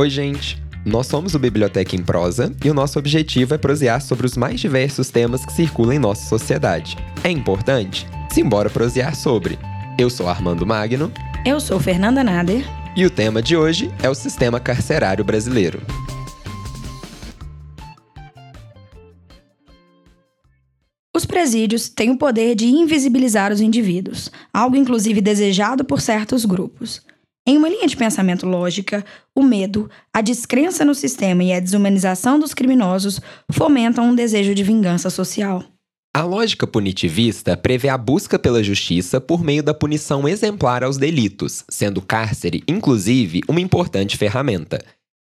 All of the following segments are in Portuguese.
Oi, gente! Nós somos o Biblioteca em Prosa e o nosso objetivo é prosear sobre os mais diversos temas que circulam em nossa sociedade. É importante? Simbora prosear sobre. Eu sou Armando Magno. Eu sou Fernanda Nader. E o tema de hoje é o sistema carcerário brasileiro. Os presídios têm o poder de invisibilizar os indivíduos, algo inclusive desejado por certos grupos. Em uma linha de pensamento lógica, o medo, a descrença no sistema e a desumanização dos criminosos fomentam um desejo de vingança social. A lógica punitivista prevê a busca pela justiça por meio da punição exemplar aos delitos, sendo o cárcere, inclusive, uma importante ferramenta.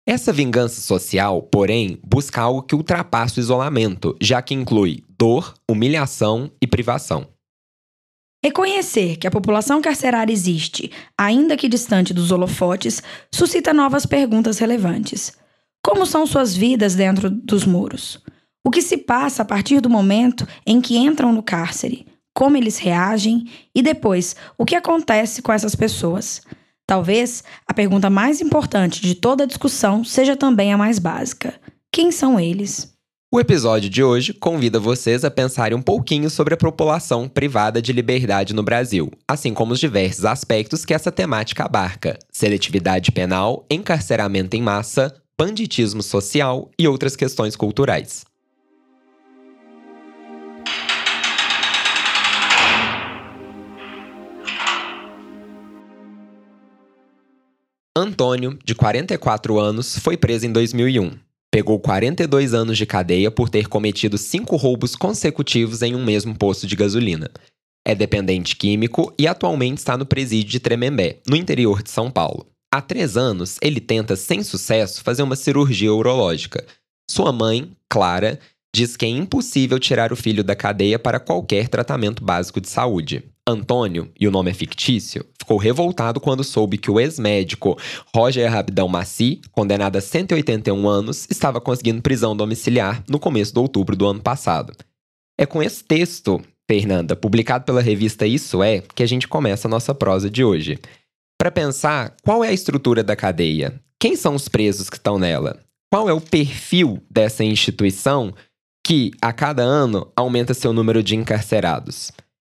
Essa vingança social, porém, busca algo que ultrapassa o isolamento, já que inclui dor, humilhação e privação. Reconhecer que a população carcerária existe, ainda que distante dos holofotes, suscita novas perguntas relevantes. Como são suas vidas dentro dos muros? O que se passa a partir do momento em que entram no cárcere? Como eles reagem? E depois, o que acontece com essas pessoas? Talvez a pergunta mais importante de toda a discussão seja também a mais básica: quem são eles? O episódio de hoje convida vocês a pensarem um pouquinho sobre a população privada de liberdade no Brasil, assim como os diversos aspectos que essa temática abarca: seletividade penal, encarceramento em massa, banditismo social e outras questões culturais. Antônio, de 44 anos, foi preso em 2001. Pegou 42 anos de cadeia por ter cometido cinco roubos consecutivos em um mesmo posto de gasolina. É dependente químico e atualmente está no presídio de Tremembé, no interior de São Paulo. Há três anos, ele tenta, sem sucesso, fazer uma cirurgia urológica. Sua mãe, Clara, diz que é impossível tirar o filho da cadeia para qualquer tratamento básico de saúde. Antônio, e o nome é fictício, ficou revoltado quando soube que o ex-médico Roger Rabidão Maci, condenado a 181 anos, estava conseguindo prisão domiciliar no começo de outubro do ano passado. É com esse texto, Fernanda, publicado pela revista Isso É, que a gente começa a nossa prosa de hoje. Para pensar, qual é a estrutura da cadeia? Quem são os presos que estão nela? Qual é o perfil dessa instituição que, a cada ano, aumenta seu número de encarcerados?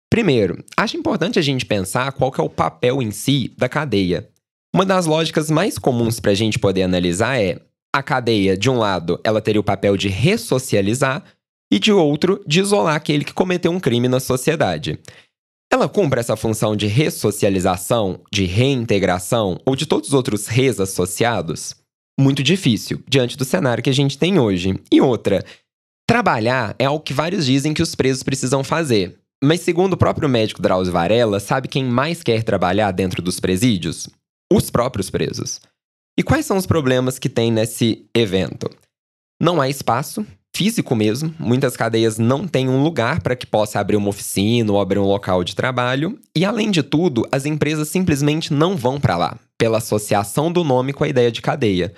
Primeiro, acho importante a gente pensar qual é o papel em si da cadeia. Uma das lógicas mais comuns para a gente poder analisar é a cadeia, de um lado, ela teria o papel de ressocializar e de outro, de isolar aquele que cometeu um crime na sociedade. Ela cumpre essa função de ressocialização, de reintegração ou de todos os outros res associados? Muito difícil, diante do cenário que a gente tem hoje. E outra, trabalhar é algo que vários dizem que os presos precisam fazer. Mas, segundo o próprio médico Drauzio Varela, sabe quem mais quer trabalhar dentro dos presídios? Os próprios presos. E quais são os problemas que tem nesse evento? Não há espaço, físico mesmo. Muitas cadeias não têm um lugar para que possa abrir uma oficina ou abrir um local de trabalho. E, além de tudo, as empresas simplesmente não vão para lá, pela associação do nome com a ideia de cadeia.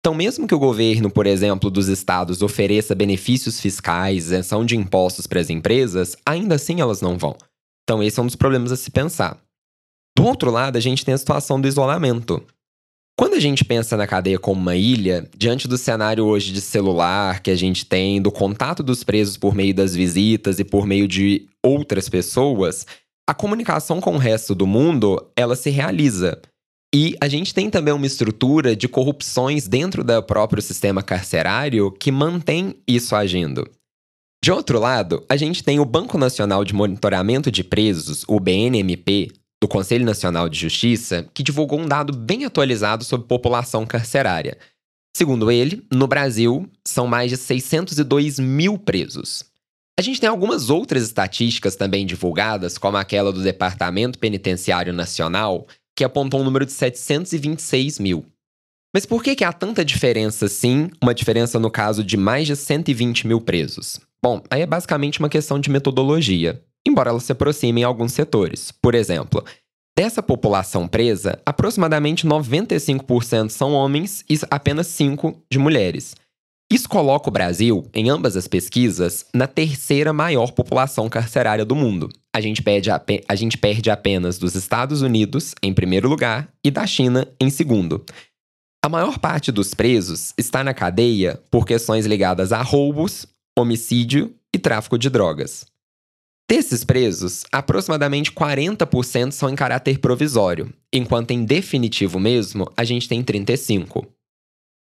Então, mesmo que o governo, por exemplo, dos estados ofereça benefícios fiscais, isenção de impostos para as empresas, ainda assim elas não vão. Então, esse é um dos problemas a se pensar. Do outro lado, a gente tem a situação do isolamento. Quando a gente pensa na cadeia como uma ilha, diante do cenário hoje de celular que a gente tem, do contato dos presos por meio das visitas e por meio de outras pessoas, a comunicação com o resto do mundo, ela se realiza. E a gente tem também uma estrutura de corrupções dentro do próprio sistema carcerário que mantém isso agindo. De outro lado, a gente tem o Banco Nacional de Monitoramento de Presos, o BNMP, do Conselho Nacional de Justiça, que divulgou um dado bem atualizado sobre população carcerária. Segundo ele, no Brasil, são mais de 602 mil presos. A gente tem algumas outras estatísticas também divulgadas, como aquela do Departamento Penitenciário Nacional, que apontou um número de 726 mil. Mas por que, que há tanta diferença assim, uma diferença no caso de mais de 120 mil presos? Bom, aí é basicamente uma questão de metodologia, embora ela se aproxime em alguns setores. Por exemplo, dessa população presa, aproximadamente 95% são homens e apenas 5% de mulheres. Isso coloca o Brasil, em ambas as pesquisas, na terceira maior população carcerária do mundo. A gente, perde a, gente perde apenas dos Estados Unidos, em primeiro lugar, e da China, em segundo. A maior parte dos presos está na cadeia por questões ligadas a roubos, homicídio e tráfico de drogas. Desses presos, aproximadamente 40% são em caráter provisório, enquanto em definitivo mesmo a gente tem 35%.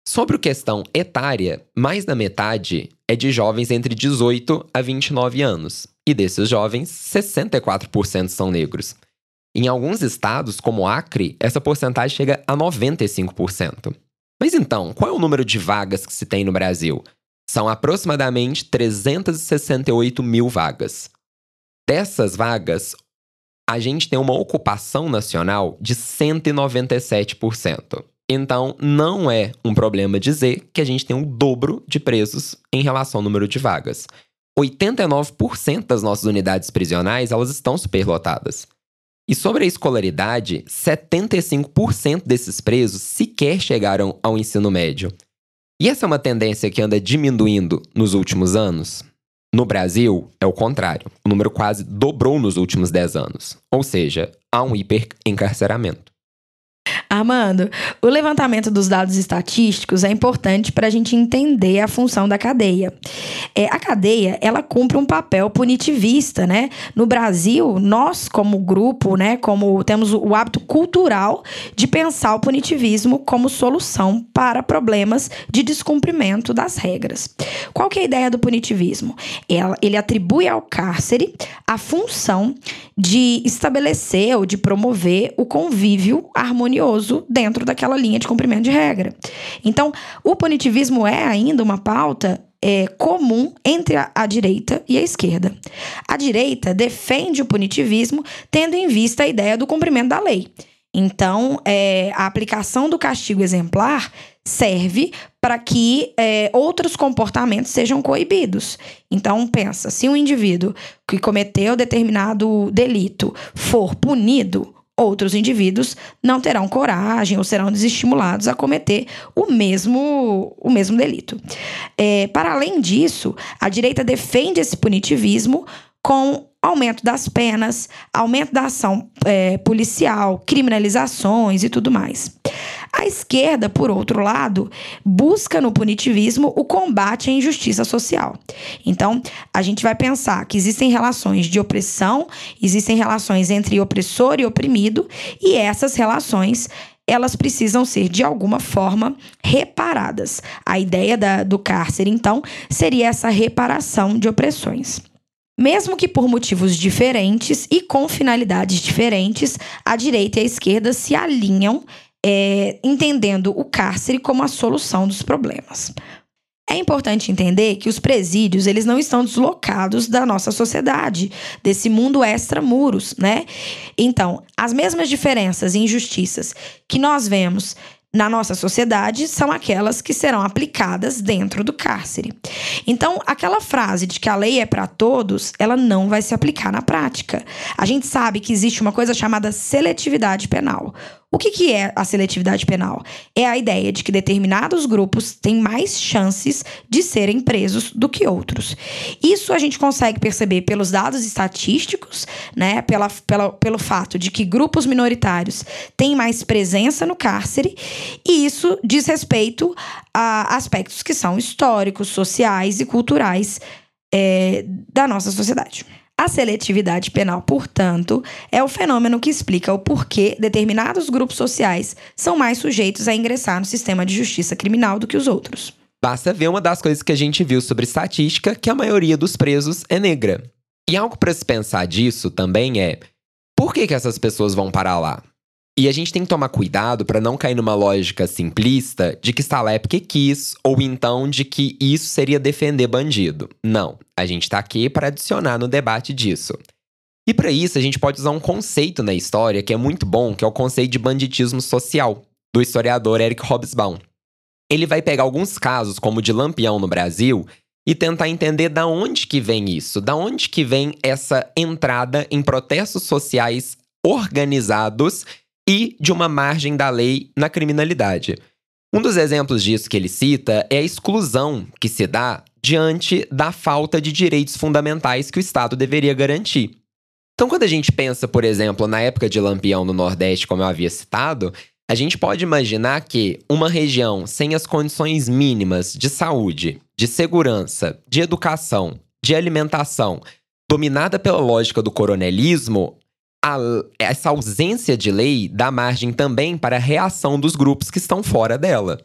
Sobre a questão etária, mais da metade é de jovens entre 18 a 29 anos, e desses jovens, 64% são negros. Em alguns estados, como Acre, essa porcentagem chega a 95%. Mas então, qual é o número de vagas que se tem no Brasil? São aproximadamente 368 mil vagas. Dessas vagas, a gente tem uma ocupação nacional de 197%. Então, não é um problema dizer que a gente tem o um dobro de presos em relação ao número de vagas. 89% das nossas unidades prisionais elas estão superlotadas. E sobre a escolaridade, 75% desses presos sequer chegaram ao ensino médio. E essa é uma tendência que anda diminuindo nos últimos anos? No Brasil, é o contrário. O número quase dobrou nos últimos 10 anos. Ou seja, há um hiperencarceramento. Armando, o levantamento dos dados estatísticos é importante para a gente entender a função da cadeia. É, a cadeia, ela cumpre um papel punitivista, né? No Brasil, nós como grupo, né, como temos o hábito cultural de pensar o punitivismo como solução para problemas de descumprimento das regras. Qual que é a ideia do punitivismo? ele atribui ao cárcere a função de estabelecer ou de promover o convívio harmonioso dentro daquela linha de cumprimento de regra. Então, o punitivismo é ainda uma pauta é, comum entre a, a, direita e a esquerda. A direita defende o punitivismo tendo em vista a ideia do cumprimento da lei. Então, é, a aplicação do castigo exemplar serve para que é, outros comportamentos sejam coibidos. Então, pensa, se um indivíduo que cometeu determinado delito for punido, outros indivíduos não terão coragem ou serão desestimulados a cometer o mesmo, o mesmo delito. É, para além disso, a direita defende esse punitivismo com aumento das penas, aumento da ação é, policial, criminalizações e tudo mais. A esquerda, por outro lado, busca no punitivismo o combate à injustiça social. Então, a gente vai pensar que existem relações de opressão, existem relações entre opressor e oprimido, e essas relações elas precisam ser de alguma forma reparadas. A ideia da, do cárcere, então, seria essa reparação de opressões. Mesmo que por motivos diferentes e com finalidades diferentes, a direita e a esquerda se alinham, é, entendendo o cárcere como a solução dos problemas. É importante entender que os presídios, eles não estão deslocados da nossa sociedade, desse mundo extra-muros, né? Então, as mesmas diferenças e injustiças que nós vemos na nossa sociedade são aquelas que serão aplicadas dentro do cárcere. Então, aquela frase de que a lei é para todos, ela não vai se aplicar na prática. A gente sabe que existe uma coisa chamada seletividade penal. O que, que é a seletividade penal? É a ideia de que determinados grupos têm mais chances de serem presos do que outros. Isso a gente consegue perceber pelos dados estatísticos, né? Pela, pela, pelo fato de que grupos minoritários têm mais presença no cárcere, e isso diz respeito a aspectos que são históricos, sociais e culturais é, da nossa sociedade. A seletividade penal, portanto, é o fenômeno que explica o porquê determinados grupos sociais são mais sujeitos a ingressar no sistema de justiça criminal do que os outros. Basta ver uma das coisas que a gente viu sobre estatística, que a maioria dos presos é negra. E algo para se pensar disso também é: por que, que essas pessoas vão parar lá? E a gente tem que tomar cuidado para não cair numa lógica simplista de que lá é porque quis, ou então de que isso seria defender bandido. Não, a gente está aqui para adicionar no debate disso. E para isso a gente pode usar um conceito na história que é muito bom, que é o conceito de banditismo social, do historiador Eric Hobsbawm. Ele vai pegar alguns casos, como o de Lampião no Brasil, e tentar entender da onde que vem isso, da onde que vem essa entrada em protestos sociais organizados e de uma margem da lei na criminalidade. Um dos exemplos disso que ele cita é a exclusão que se dá diante da falta de direitos fundamentais que o Estado deveria garantir. Então, quando a gente pensa, por exemplo, na época de Lampião no Nordeste, como eu havia citado, A gente pode imaginar que uma região sem as condições mínimas de saúde, de segurança, de educação, de alimentação, dominada pela lógica do coronelismo, a, essa ausência de lei dá margem também para a reação dos grupos que estão fora dela.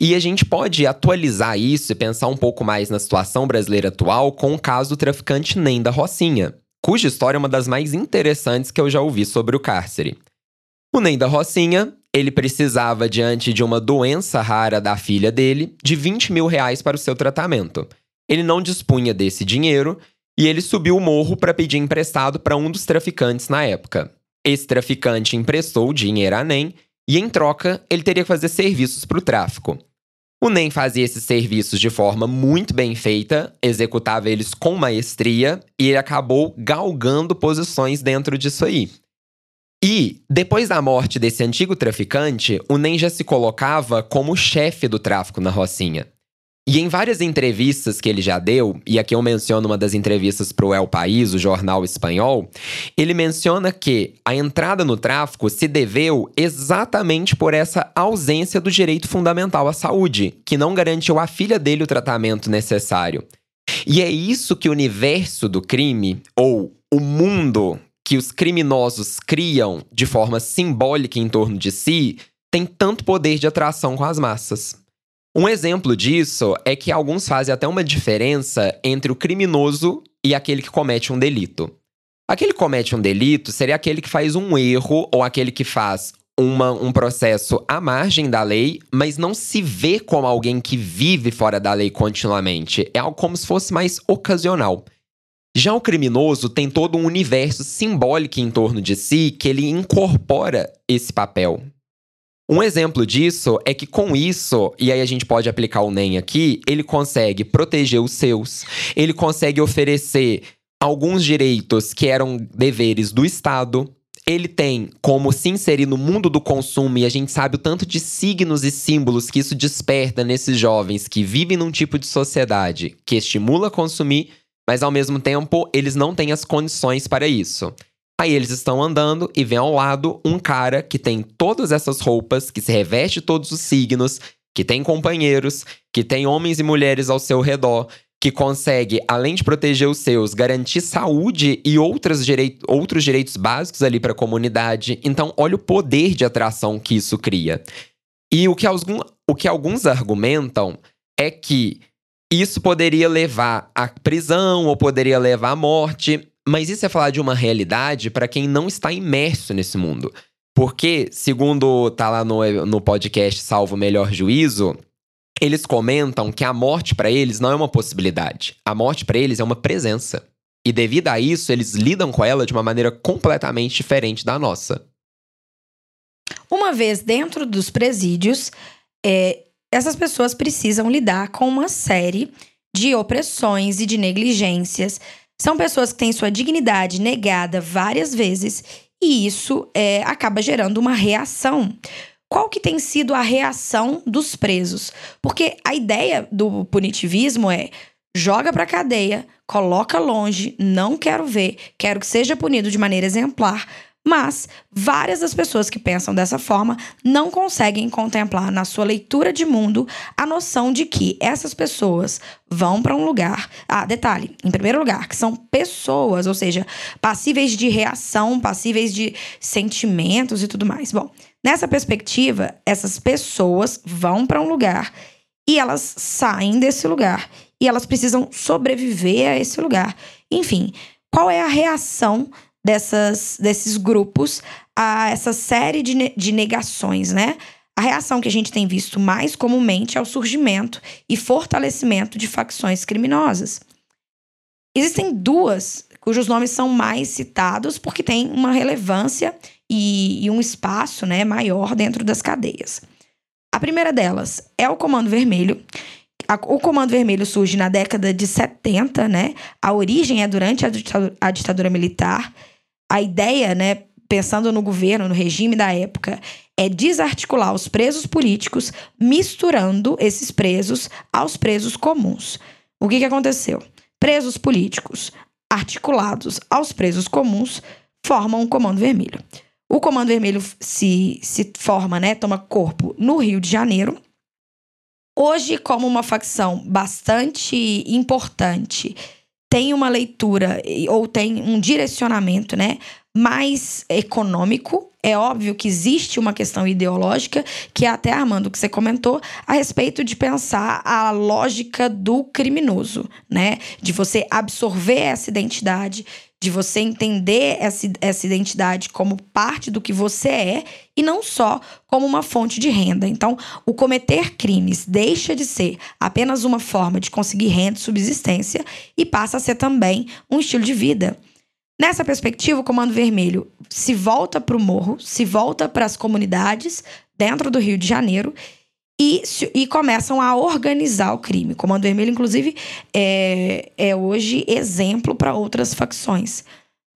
E a gente pode atualizar isso e pensar um pouco mais na situação brasileira atual com o caso do traficante Nem da Rocinha, cuja história é uma das mais interessantes que eu já ouvi sobre o cárcere. O Nem da Rocinha, ele precisava, diante de uma doença rara da filha dele, de 20 mil reais para o seu tratamento. Ele não dispunha desse dinheiro e ele subiu o morro para pedir emprestado para um dos traficantes na época. Esse traficante emprestou o dinheiro a Nem e, em troca, ele teria que fazer serviços para o tráfico. O NEM fazia esses serviços de forma muito bem feita, executava eles com maestria e ele acabou galgando posições dentro disso aí. E, depois da morte desse antigo traficante, o NEM já se colocava como chefe do tráfico na Rocinha. E em várias entrevistas que ele já deu, e aqui eu menciono uma das entrevistas para o El País, o jornal espanhol, ele menciona que a entrada no tráfico se deveu exatamente por essa ausência do direito fundamental à saúde, que não garantiu à filha dele o tratamento necessário. E é isso que o universo do crime, ou o mundo que os criminosos criam de forma simbólica em torno de si, tem tanto poder de atração com as massas. Um exemplo disso é que alguns fazem até uma diferença entre o criminoso e aquele que comete um delito. Aquele que comete um delito seria aquele que faz um erro ou aquele que faz uma, um processo à margem da lei, mas não se vê como alguém que vive fora da lei continuamente. É algo como se fosse mais ocasional. Já o criminoso tem todo um universo simbólico em torno de si que ele incorpora esse papel. Um exemplo disso é que com isso, e aí a gente pode aplicar o NEM aqui, ele consegue proteger os seus, ele consegue oferecer alguns direitos que eram deveres do Estado. Ele tem como se inserir no mundo do consumo, e a gente sabe o tanto de signos e símbolos que isso desperta nesses jovens que vivem num tipo de sociedade que estimula consumir, mas ao mesmo tempo eles não têm as condições para isso. Aí eles estão andando e vem ao lado um cara que tem todas essas roupas, que se reveste todos os signos, que tem companheiros, que tem homens e mulheres ao seu redor, que consegue, além de proteger os seus, garantir saúde e outros, outros direitos básicos ali para a comunidade. Então, olha o poder de atração que isso cria. E o que, algum, o que alguns argumentam é que isso poderia levar à prisão ou poderia levar à morte. Mas isso é falar de uma realidade para quem não está imerso nesse mundo. Porque, segundo tá lá no, no podcast Salvo Melhor Juízo, eles comentam que a morte para eles não é uma possibilidade. A morte para eles é uma presença. E devido a isso, eles lidam com ela de uma maneira completamente diferente da nossa. Uma vez dentro dos presídios, é, essas pessoas precisam lidar com uma série de opressões e de negligências são pessoas que têm sua dignidade negada várias vezes e isso é, acaba gerando uma reação. Qual que tem sido a reação dos presos? Porque a ideia do punitivismo é joga pra cadeia, coloca longe, não quero ver, quero que seja punido de maneira exemplar, mas várias das pessoas que pensam dessa forma não conseguem contemplar na sua leitura de mundo a noção de que essas pessoas vão para um lugar. Ah, detalhe, em primeiro lugar, que são pessoas, ou seja, passíveis de reação, passíveis de sentimentos e tudo mais. Bom, nessa perspectiva, essas pessoas vão para um lugar e elas saem desse lugar e elas precisam sobreviver a esse lugar. Enfim, qual é a reação dessas, desses grupos a essa série de, de negações, né? A reação que a gente tem visto mais comumente é o surgimento e fortalecimento de facções criminosas. Existem duas cujos nomes são mais citados porque têm uma relevância e, e um espaço né, maior dentro das cadeias. A primeira delas é o Comando Vermelho. o Comando Vermelho surge na década de 70, né? A origem é durante a ditadura, a ditadura militar a ideia, né, pensando no governo, no regime da época, é desarticular os presos políticos, misturando esses presos aos presos comuns. O que, que aconteceu? Presos políticos articulados aos presos comuns formam um comando vermelho. O Comando Vermelho se, se forma, né, toma corpo no Rio de Janeiro. Hoje, como uma facção bastante importante, tem uma leitura ou tem um direcionamento, né, mais econômico. É óbvio que existe uma questão ideológica, que é até, Armando, que você comentou, a respeito de pensar a lógica do criminoso, né? De você absorver essa identidade, de você entender essa, essa identidade como parte do que você é e não só como uma fonte de renda. Então, o cometer crimes deixa de ser apenas uma forma de conseguir renda e subsistência e passa a ser também um estilo de vida. Nessa perspectiva, o Comando Vermelho se volta para o morro, se volta para as comunidades dentro do Rio de Janeiro e, e começam a organizar o crime. O Comando Vermelho, inclusive, é, é hoje exemplo para outras facções.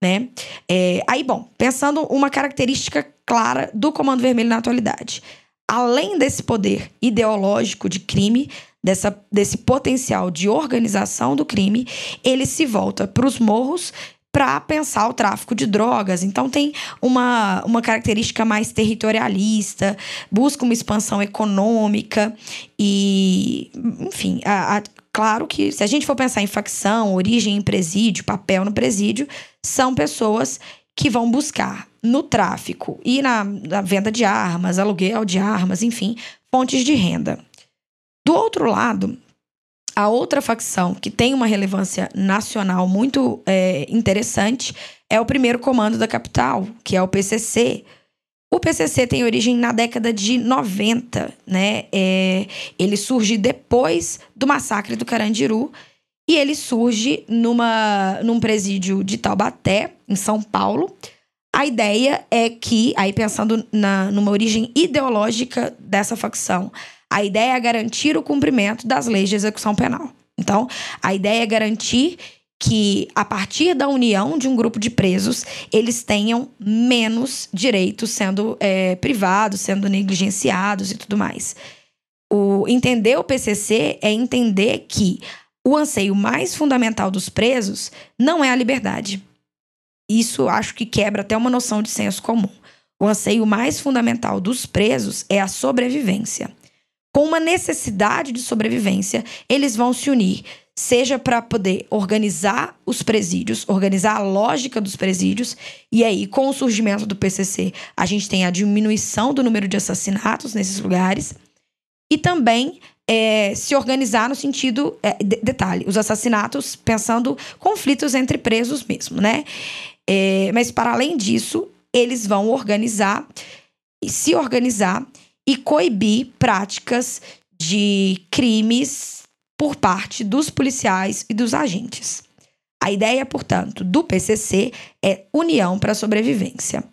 Né? É, aí, bom, pensando uma característica clara do Comando Vermelho na atualidade. Além desse poder ideológico de crime, dessa, desse potencial de organização do crime, ele se volta para os morros para pensar o tráfico de drogas. Então tem uma, uma característica mais territorialista, busca uma expansão econômica e, enfim, a, a, claro que se a gente for pensar em facção, origem em presídio, papel no presídio, são pessoas que vão buscar no tráfico e na, na venda de armas, aluguel de armas, enfim, fontes de renda. Do outro lado, a outra facção que tem uma relevância nacional muito é, interessante é o primeiro comando da capital, que é o PCC. O PCC tem origem na década de 90, né? É, ele surge depois do massacre do Carandiru e ele surge numa, num presídio de Taubaté, em São Paulo. A ideia é que, aí pensando na, numa origem ideológica dessa facção, a ideia é garantir o cumprimento das leis de execução penal. Então, a ideia é garantir que, a partir da união de um grupo de presos, eles tenham menos direitos sendo é, privados, sendo negligenciados e tudo mais. O entender o PCC é entender que o anseio mais fundamental dos presos não é a liberdade. Isso acho que quebra até uma noção de senso comum. O anseio mais fundamental dos presos é a sobrevivência com uma necessidade de sobrevivência, eles vão se unir, seja para poder organizar os presídios, organizar a lógica dos presídios, e aí, com o surgimento do PCC, a gente tem a diminuição do número de assassinatos nesses lugares, e também é, se organizar no sentido. É, de, detalhe, os assassinatos pensando conflitos entre presos mesmo, né? É, mas, para além disso, eles vão organizar e se organizar e coibir práticas de crimes por parte dos policiais e dos agentes. A ideia, portanto, do PCC é união para a sobrevivência.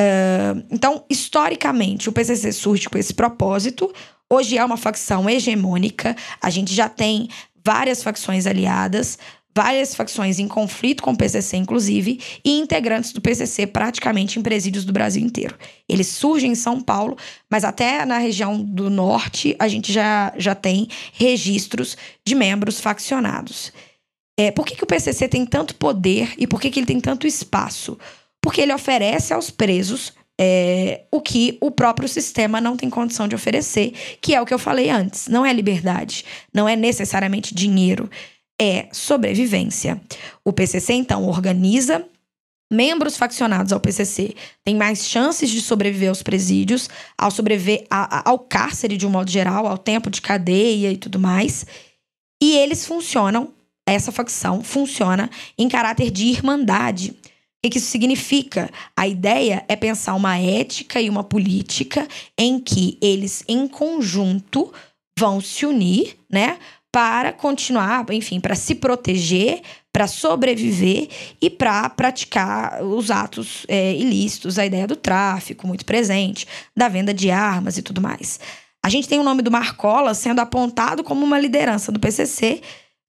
Uh, então, historicamente, o PCC surge com esse propósito. Hoje é uma facção hegemônica, a gente já tem várias facções aliadas, várias facções em conflito com o PCC, inclusive, e integrantes do PCC praticamente em presídios do Brasil inteiro. Eles surgem em São Paulo, mas até na região do norte a gente já, já tem registros de membros faccionados. É, por que, que o PCC tem tanto poder e por que, que ele tem tanto espaço? Porque ele oferece aos presos é, o que o próprio sistema não tem condição de oferecer, que é o que eu falei antes. Não é liberdade, não é necessariamente dinheiro é sobrevivência. O PCC, então, organiza membros faccionados ao PCC têm mais chances de sobreviver aos presídios, ao sobreviver a, a, ao cárcere de um modo geral, ao tempo de cadeia e tudo mais. E eles funcionam, essa facção funciona em caráter de irmandade. O que isso significa? A ideia é pensar uma ética e uma política em que eles, em conjunto, vão se unir, né? Para continuar, enfim, para se proteger, para sobreviver e para praticar os atos é, ilícitos, a ideia do tráfico muito presente, da venda de armas e tudo mais. A gente tem o nome do Marcola sendo apontado como uma liderança do PCC,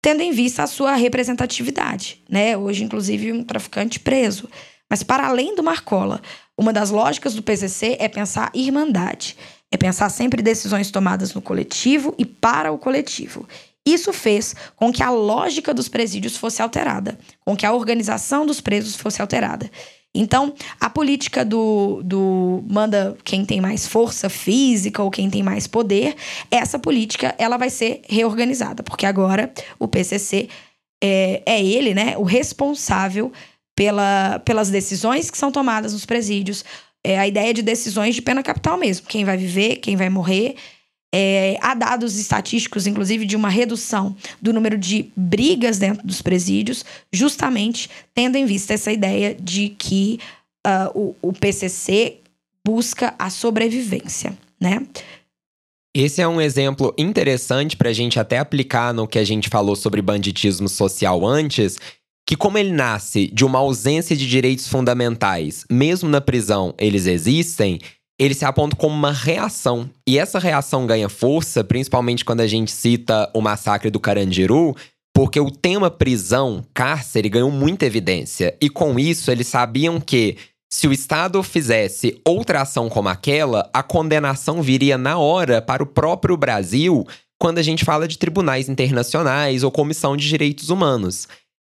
tendo em vista a sua representatividade, né? Hoje, inclusive, um traficante preso. Mas para além do Marcola, uma das lógicas do PCC é pensar irmandade, é pensar sempre decisões tomadas no coletivo e para o coletivo. Isso fez com que a lógica dos presídios fosse alterada, com que a organização dos presos fosse alterada. Então, a política do, do manda quem tem mais força física ou quem tem mais poder, essa política ela vai ser reorganizada, porque agora o PCC é, é ele, né, o responsável pela, pelas decisões que são tomadas nos presídios, é a ideia de decisões de pena capital mesmo, quem vai viver, quem vai morrer. É, há dados estatísticos, inclusive, de uma redução do número de brigas dentro dos presídios, justamente tendo em vista essa ideia de que uh, o, o PCC busca a sobrevivência, né? Esse é um exemplo interessante para a gente até aplicar no que a gente falou sobre banditismo social antes, que como ele nasce de uma ausência de direitos fundamentais, mesmo na prisão eles existem, ele se aponta como uma reação. E essa reação ganha força, principalmente quando a gente cita o massacre do Carandiru, porque o tema prisão, cárcere, ganhou muita evidência. E com isso, eles sabiam que se o Estado fizesse outra ação como aquela, a condenação viria na hora para o próprio Brasil quando a gente fala de tribunais internacionais ou comissão de direitos humanos.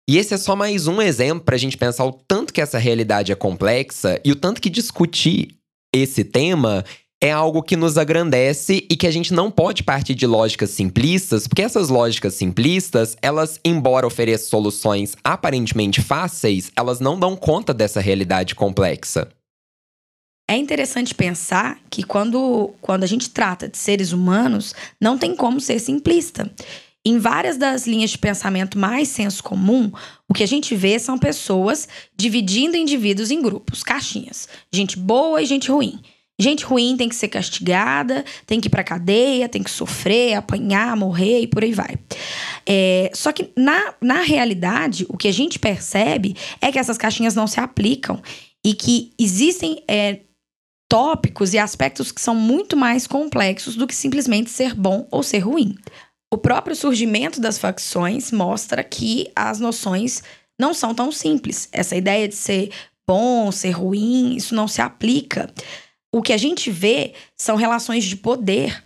E esse é só mais um exemplo para a gente pensar o tanto que essa realidade é complexa e o tanto que discutir esse tema é algo que nos agrandece e que a gente não pode partir de lógicas simplistas, porque essas lógicas simplistas, elas, embora ofereçam soluções aparentemente fáceis, elas não dão conta dessa realidade complexa. É interessante pensar que quando, quando a gente trata de seres humanos, não tem como ser simplista. Em várias das linhas de pensamento mais senso comum, o que a gente vê são pessoas dividindo indivíduos em grupos, caixinhas. Gente boa e gente ruim. Gente ruim tem que ser castigada, tem que ir pra cadeia, tem que sofrer, apanhar, morrer e por aí vai. É, só que na, na realidade, o que a gente percebe é que essas caixinhas não se aplicam e que existem é, tópicos e aspectos que são muito mais complexos do que simplesmente ser bom ou ser ruim. O próprio surgimento das facções mostra que as noções não são tão simples. Essa ideia de ser bom, ser ruim, isso não se aplica. O que a gente vê são relações de poder.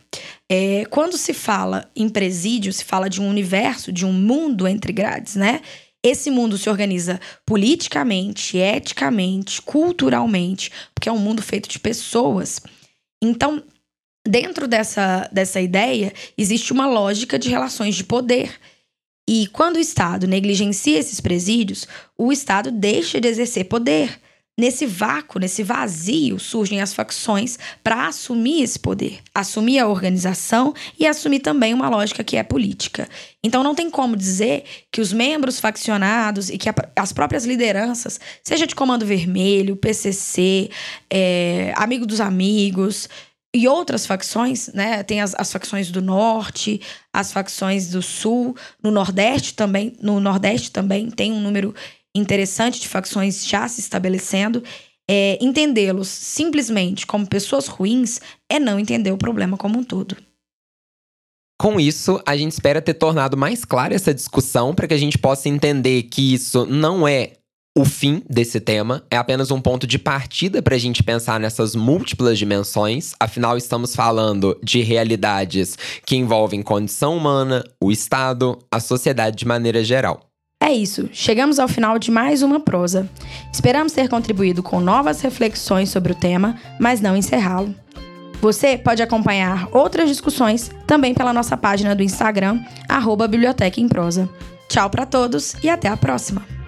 É, quando se fala em presídio, se fala de um universo, de um mundo entre grades, né? Esse mundo se organiza politicamente, eticamente, culturalmente, porque é um mundo feito de pessoas. Então, Dentro dessa, dessa ideia, existe uma lógica de relações de poder. E quando o Estado negligencia esses presídios, o Estado deixa de exercer poder. Nesse vácuo, nesse vazio, surgem as facções para assumir esse poder, assumir a organização e assumir também uma lógica que é política. Então não tem como dizer que os membros faccionados e que a, as próprias lideranças, seja de Comando Vermelho, PCC, é, Amigo dos Amigos, e outras facções, né? Tem as, as, facções do norte, as facções do sul, no nordeste também, no nordeste também tem um número interessante de facções já se estabelecendo. É, Entendê-los simplesmente como pessoas ruins é não entender o problema como um todo. Com isso, a gente espera ter tornado mais clara essa discussão para que a gente possa entender que isso não é o fim desse tema é apenas um ponto de partida para a gente pensar nessas múltiplas dimensões, afinal, estamos falando de realidades que envolvem condição humana, o Estado, a sociedade de maneira geral. É isso, chegamos ao final de mais uma prosa. Esperamos ter contribuído com novas reflexões sobre o tema, mas não encerrá-lo. Você pode acompanhar outras discussões também pela nossa página do Instagram, arroba Biblioteca em Prosa. Tchau para todos e até a próxima!